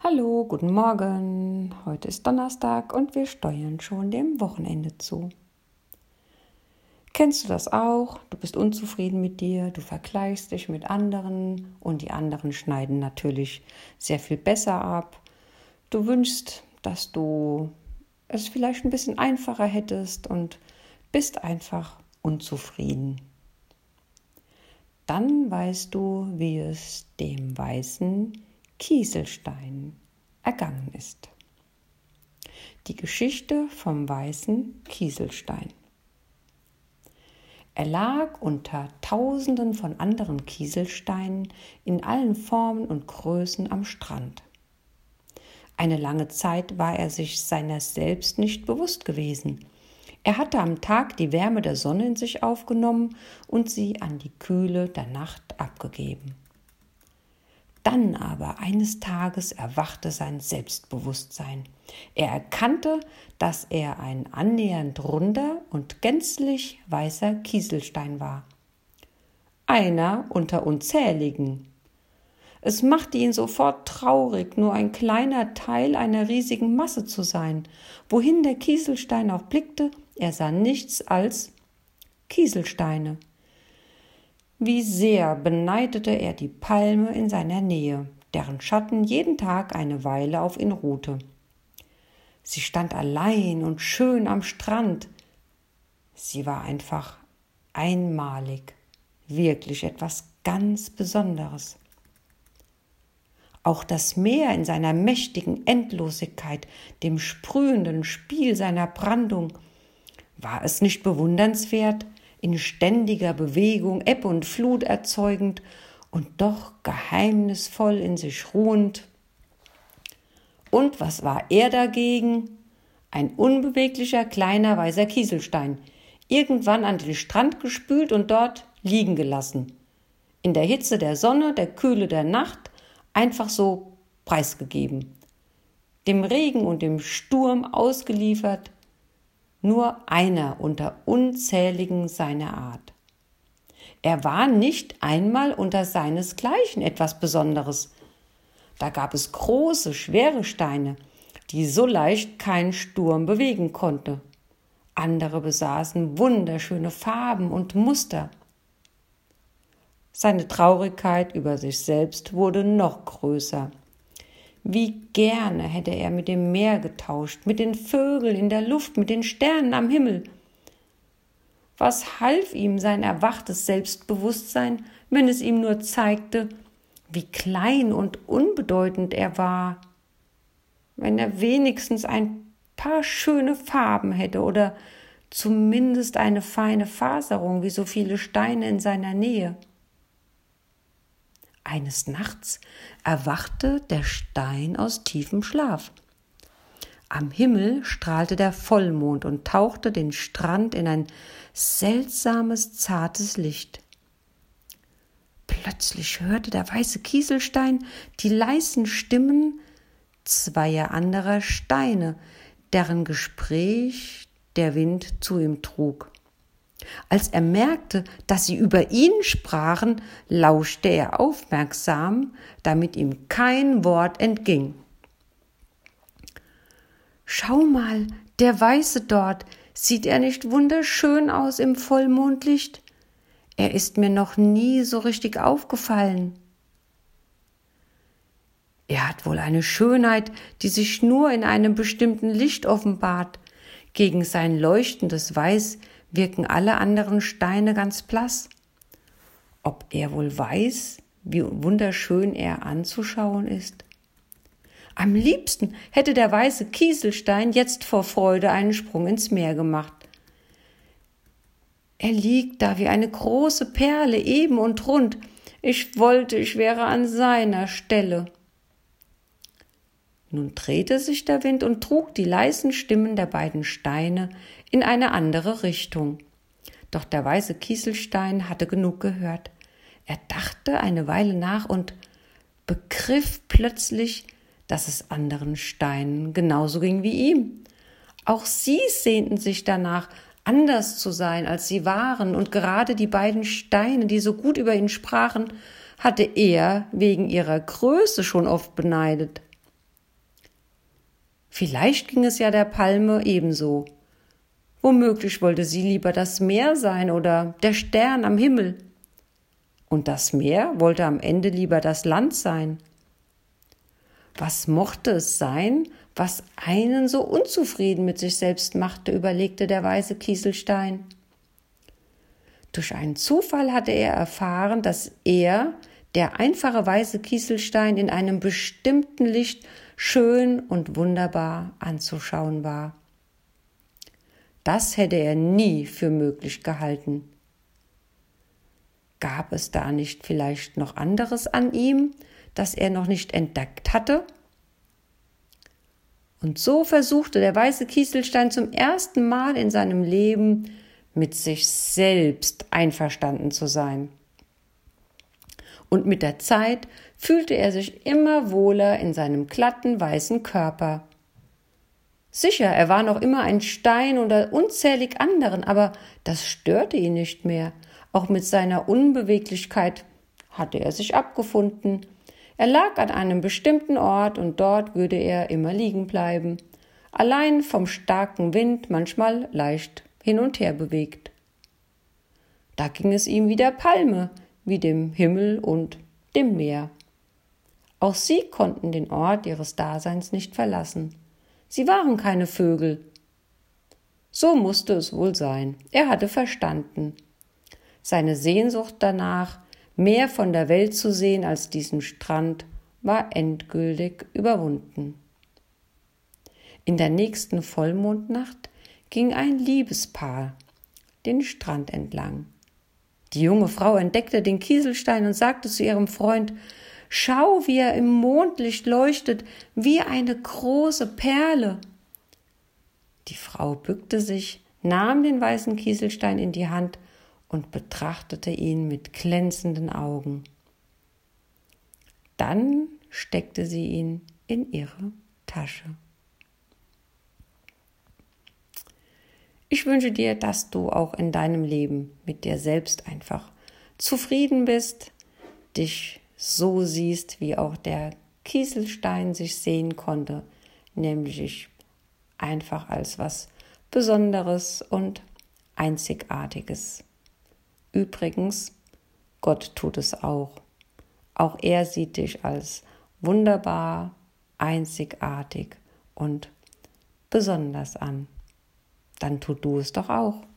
Hallo, guten Morgen. Heute ist Donnerstag und wir steuern schon dem Wochenende zu. Kennst du das auch? Du bist unzufrieden mit dir, du vergleichst dich mit anderen und die anderen schneiden natürlich sehr viel besser ab. Du wünschst, dass du es vielleicht ein bisschen einfacher hättest und bist einfach unzufrieden. Dann weißt du, wie es dem weißen Kieselstein ergangen ist. Die Geschichte vom weißen Kieselstein. Er lag unter Tausenden von anderen Kieselsteinen in allen Formen und Größen am Strand. Eine lange Zeit war er sich seiner selbst nicht bewusst gewesen. Er hatte am Tag die Wärme der Sonne in sich aufgenommen und sie an die Kühle der Nacht abgegeben. Dann aber eines Tages erwachte sein Selbstbewusstsein. Er erkannte, dass er ein annähernd runder und gänzlich weißer Kieselstein war. Einer unter unzähligen. Es machte ihn sofort traurig, nur ein kleiner Teil einer riesigen Masse zu sein. Wohin der Kieselstein auch blickte, er sah nichts als Kieselsteine. Wie sehr beneidete er die Palme in seiner Nähe, deren Schatten jeden Tag eine Weile auf ihn ruhte. Sie stand allein und schön am Strand. Sie war einfach einmalig, wirklich etwas ganz Besonderes. Auch das Meer in seiner mächtigen Endlosigkeit, dem sprühenden Spiel seiner Brandung, war es nicht bewundernswert, in ständiger Bewegung, Ebb und Flut erzeugend und doch geheimnisvoll in sich ruhend. Und was war er dagegen? Ein unbeweglicher kleiner weißer Kieselstein, irgendwann an den Strand gespült und dort liegen gelassen. In der Hitze der Sonne, der Kühle der Nacht, einfach so preisgegeben. Dem Regen und dem Sturm ausgeliefert, nur einer unter unzähligen seiner Art. Er war nicht einmal unter seinesgleichen etwas Besonderes. Da gab es große, schwere Steine, die so leicht kein Sturm bewegen konnte. Andere besaßen wunderschöne Farben und Muster. Seine Traurigkeit über sich selbst wurde noch größer. Wie gerne hätte er mit dem Meer getauscht, mit den Vögeln in der Luft, mit den Sternen am Himmel. Was half ihm sein erwachtes Selbstbewusstsein, wenn es ihm nur zeigte, wie klein und unbedeutend er war? Wenn er wenigstens ein paar schöne Farben hätte oder zumindest eine feine Faserung wie so viele Steine in seiner Nähe. Eines Nachts erwachte der Stein aus tiefem Schlaf. Am Himmel strahlte der Vollmond und tauchte den Strand in ein seltsames, zartes Licht. Plötzlich hörte der weiße Kieselstein die leisen Stimmen zweier anderer Steine, deren Gespräch der Wind zu ihm trug. Als er merkte, dass sie über ihn sprachen, lauschte er aufmerksam, damit ihm kein Wort entging. Schau mal, der Weiße dort, sieht er nicht wunderschön aus im Vollmondlicht? Er ist mir noch nie so richtig aufgefallen. Er hat wohl eine Schönheit, die sich nur in einem bestimmten Licht offenbart. Gegen sein leuchtendes Weiß wirken alle anderen Steine ganz blass. Ob er wohl weiß, wie wunderschön er anzuschauen ist? Am liebsten hätte der weiße Kieselstein jetzt vor Freude einen Sprung ins Meer gemacht. Er liegt da wie eine große Perle, eben und rund. Ich wollte, ich wäre an seiner Stelle. Nun drehte sich der Wind und trug die leisen Stimmen der beiden Steine in eine andere Richtung. Doch der weiße Kieselstein hatte genug gehört. Er dachte eine Weile nach und begriff plötzlich, dass es anderen Steinen genauso ging wie ihm. Auch sie sehnten sich danach, anders zu sein, als sie waren, und gerade die beiden Steine, die so gut über ihn sprachen, hatte er wegen ihrer Größe schon oft beneidet. Vielleicht ging es ja der Palme ebenso. Womöglich wollte sie lieber das Meer sein oder der Stern am Himmel. Und das Meer wollte am Ende lieber das Land sein. Was mochte es sein, was einen so unzufrieden mit sich selbst machte, überlegte der weise Kieselstein. Durch einen Zufall hatte er erfahren, dass er, der einfache weiße Kieselstein, in einem bestimmten Licht schön und wunderbar anzuschauen war. Das hätte er nie für möglich gehalten. Gab es da nicht vielleicht noch anderes an ihm, das er noch nicht entdeckt hatte? Und so versuchte der weiße Kieselstein zum ersten Mal in seinem Leben mit sich selbst einverstanden zu sein. Und mit der Zeit fühlte er sich immer wohler in seinem glatten weißen Körper. Sicher, er war noch immer ein Stein unter unzählig anderen, aber das störte ihn nicht mehr. Auch mit seiner Unbeweglichkeit hatte er sich abgefunden. Er lag an einem bestimmten Ort und dort würde er immer liegen bleiben, allein vom starken Wind manchmal leicht hin und her bewegt. Da ging es ihm wie der Palme, wie dem Himmel und dem Meer. Auch sie konnten den Ort ihres Daseins nicht verlassen. Sie waren keine Vögel. So musste es wohl sein. Er hatte verstanden. Seine Sehnsucht danach, mehr von der Welt zu sehen als diesen Strand, war endgültig überwunden. In der nächsten Vollmondnacht ging ein Liebespaar den Strand entlang. Die junge Frau entdeckte den Kieselstein und sagte zu ihrem Freund Schau, wie er im Mondlicht leuchtet, wie eine große Perle. Die Frau bückte sich, nahm den weißen Kieselstein in die Hand und betrachtete ihn mit glänzenden Augen. Dann steckte sie ihn in ihre Tasche. Ich wünsche dir, dass du auch in deinem Leben mit dir selbst einfach zufrieden bist, dich so siehst, wie auch der Kieselstein sich sehen konnte, nämlich einfach als was Besonderes und Einzigartiges. Übrigens, Gott tut es auch. Auch er sieht dich als wunderbar, einzigartig und besonders an. Dann tu du es doch auch.